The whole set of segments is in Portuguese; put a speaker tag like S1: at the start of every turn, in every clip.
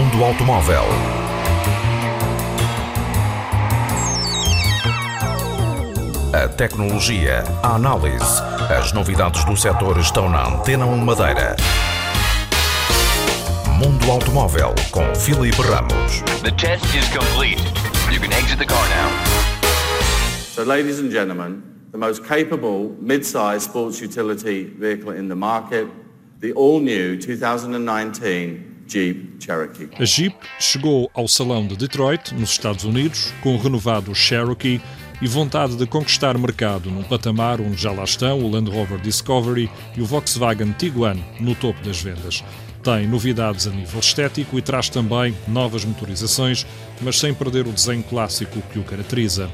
S1: automóvel. A tecnologia, a análise, as novidades do setor estão na Antena 1 Madeira. Mundo Automóvel com Filipe Ramos.
S2: The test is complete. You can exit the car now.
S3: So, ladies and gentlemen, the most capable mid-size sports utility vehicle in the market, the all-new 2019 Jeep Cherokee.
S4: A Jeep chegou ao Salão de Detroit, nos Estados Unidos, com o renovado Cherokee e vontade de conquistar mercado num patamar onde já lá estão o Land Rover Discovery e o Volkswagen Tiguan no topo das vendas. Tem novidades a nível estético e traz também novas motorizações, mas sem perder o desenho clássico que o caracteriza.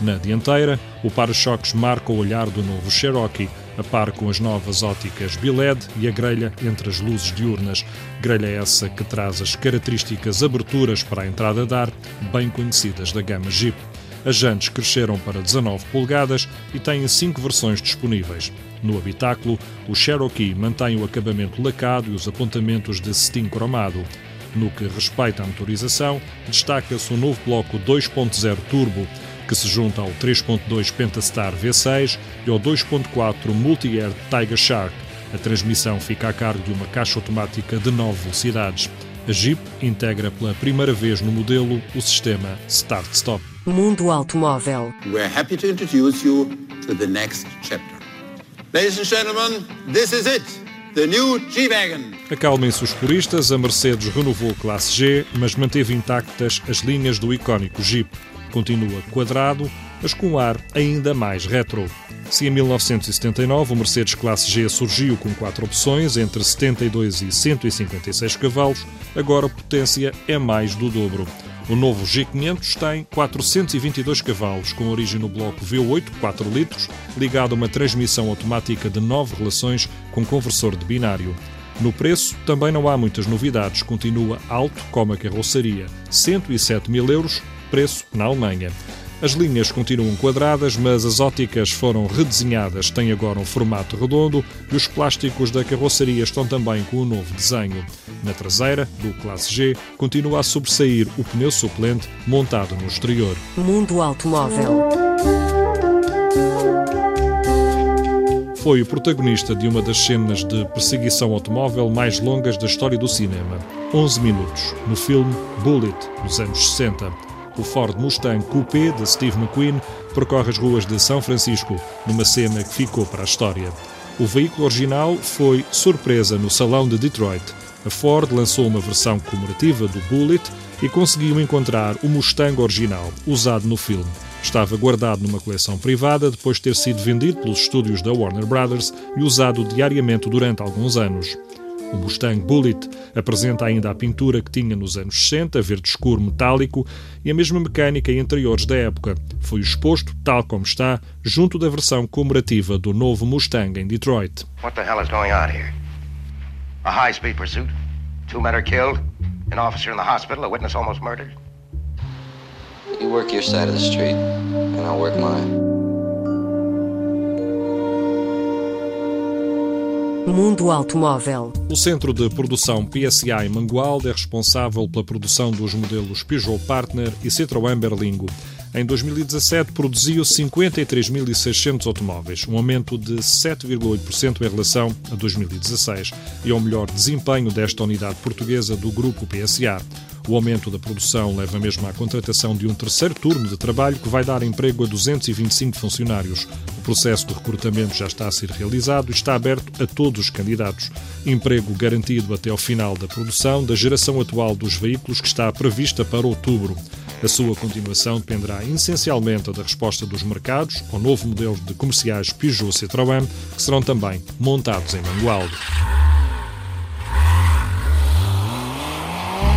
S4: Na dianteira, o para-choques marca o olhar do novo Cherokee, a par com as novas óticas BILED e a grelha entre as luzes diurnas. Grelha essa que traz as características aberturas para a entrada de ar, bem conhecidas da gama Jeep. As jantes cresceram para 19 polegadas e têm cinco versões disponíveis. No habitáculo, o Cherokee mantém o acabamento lacado e os apontamentos de cetim cromado. No que respeita à motorização, destaca-se o novo bloco 2.0 turbo, que se junta ao 3.2 Pentastar V6 e ao 2.4 Multi-Air Tiger Shark. A transmissão fica a cargo de uma caixa automática de 9 velocidades. A Jeep integra pela primeira vez no modelo o sistema Start-Stop.
S5: Mundo Automóvel.
S6: We're happy to introduce you to the next chapter. Ladies and gentlemen, this is it, the new G-Wagon.
S4: Acalmem-se os puristas, a Mercedes renovou a classe G, mas manteve intactas as linhas do icónico Jeep. Continua quadrado, mas com um ar ainda mais retro. Se em 1979 o Mercedes Classe G surgiu com quatro opções, entre 72 e 156 cavalos, agora a potência é mais do dobro. O novo G500 tem 422 cavalos, com origem no bloco V8 4 litros, ligado a uma transmissão automática de 9 relações com conversor de binário. No preço, também não há muitas novidades, continua alto como a carroceria, 107 mil euros, preço na Alemanha. As linhas continuam quadradas, mas as óticas foram redesenhadas, têm agora um formato redondo e os plásticos da carroceria estão também com um novo desenho. Na traseira, do Classe G, continua a sobressair o pneu suplente montado no exterior.
S5: Mundo Automóvel.
S4: Foi o protagonista de uma das cenas de perseguição automóvel mais longas da história do cinema. 11 minutos, no filme Bullet, dos anos 60 o Ford Mustang Coupé de Steve McQueen percorre as ruas de São Francisco, numa cena que ficou para a história. O veículo original foi surpresa no Salão de Detroit. A Ford lançou uma versão comemorativa do Bullet e conseguiu encontrar o Mustang original, usado no filme. Estava guardado numa coleção privada depois de ter sido vendido pelos estúdios da Warner Brothers e usado diariamente durante alguns anos. O Mustang Bullet apresenta ainda a pintura que tinha nos anos 60, verde escuro metálico, e a mesma mecânica e interiores da época. Foi exposto, tal como está, junto da versão comemorativa do novo Mustang em Detroit.
S7: What the hell is going on here? A high-speed pursuit? Two men are killed? An officer in the hospital? A witness almost murdered?
S8: You work your side of the street, and I'll work mine.
S5: Mundo Automóvel.
S4: O centro de produção PSA em Mangualde é responsável pela produção dos modelos Peugeot Partner e Citroën Berlingo. Em 2017 produziu 53.600 automóveis, um aumento de 7,8% em relação a 2016 e é o melhor desempenho desta unidade portuguesa do grupo PSA. O aumento da produção leva mesmo à contratação de um terceiro turno de trabalho que vai dar emprego a 225 funcionários. O processo de recrutamento já está a ser realizado e está aberto a todos os candidatos. Emprego garantido até ao final da produção da geração atual dos veículos que está prevista para outubro. A sua continuação dependerá essencialmente da resposta dos mercados ao novo modelo de comerciais Peugeot Citroën, que serão também montados em Mangualde.